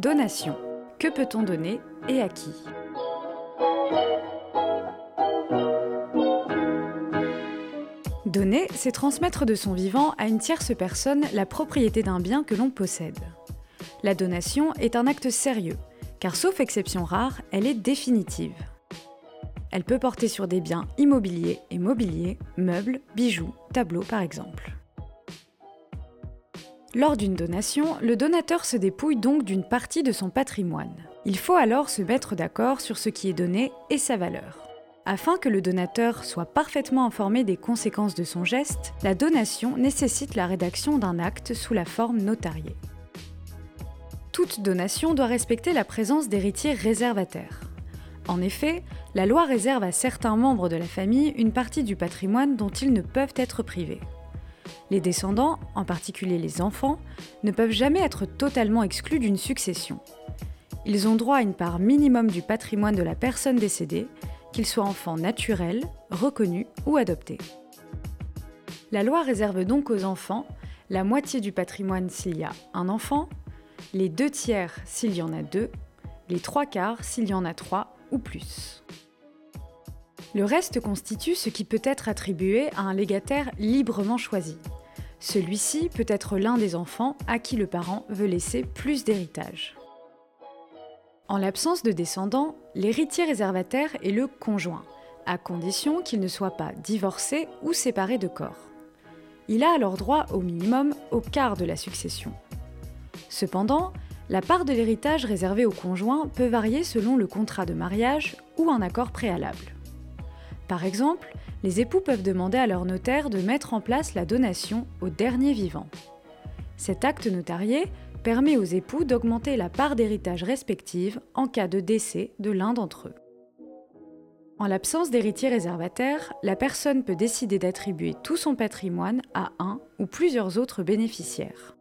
Donation. Que peut-on donner et à qui? Donner, c'est transmettre de son vivant à une tierce personne la propriété d'un bien que l'on possède. La donation est un acte sérieux, car sauf exception rare, elle est définitive. Elle peut porter sur des biens immobiliers et mobiliers, meubles, bijoux, tableaux par exemple. Lors d'une donation, le donateur se dépouille donc d'une partie de son patrimoine. Il faut alors se mettre d'accord sur ce qui est donné et sa valeur. Afin que le donateur soit parfaitement informé des conséquences de son geste, la donation nécessite la rédaction d'un acte sous la forme notariée. Toute donation doit respecter la présence d'héritiers réservataires. En effet, la loi réserve à certains membres de la famille une partie du patrimoine dont ils ne peuvent être privés. Les descendants, en particulier les enfants, ne peuvent jamais être totalement exclus d'une succession. Ils ont droit à une part minimum du patrimoine de la personne décédée, qu'il soit enfant naturel, reconnu ou adopté. La loi réserve donc aux enfants la moitié du patrimoine s'il y a un enfant, les deux tiers s'il y en a deux, les trois quarts s'il y en a trois ou plus. Le reste constitue ce qui peut être attribué à un légataire librement choisi. Celui-ci peut être l'un des enfants à qui le parent veut laisser plus d'héritage. En l'absence de descendants, l'héritier réservataire est le conjoint, à condition qu'il ne soit pas divorcé ou séparé de corps. Il a alors droit au minimum au quart de la succession. Cependant, la part de l'héritage réservée au conjoint peut varier selon le contrat de mariage ou un accord préalable. Par exemple, les époux peuvent demander à leur notaire de mettre en place la donation au dernier vivant. Cet acte notarié permet aux époux d'augmenter la part d'héritage respective en cas de décès de l'un d'entre eux. En l'absence d'héritier réservataire, la personne peut décider d'attribuer tout son patrimoine à un ou plusieurs autres bénéficiaires.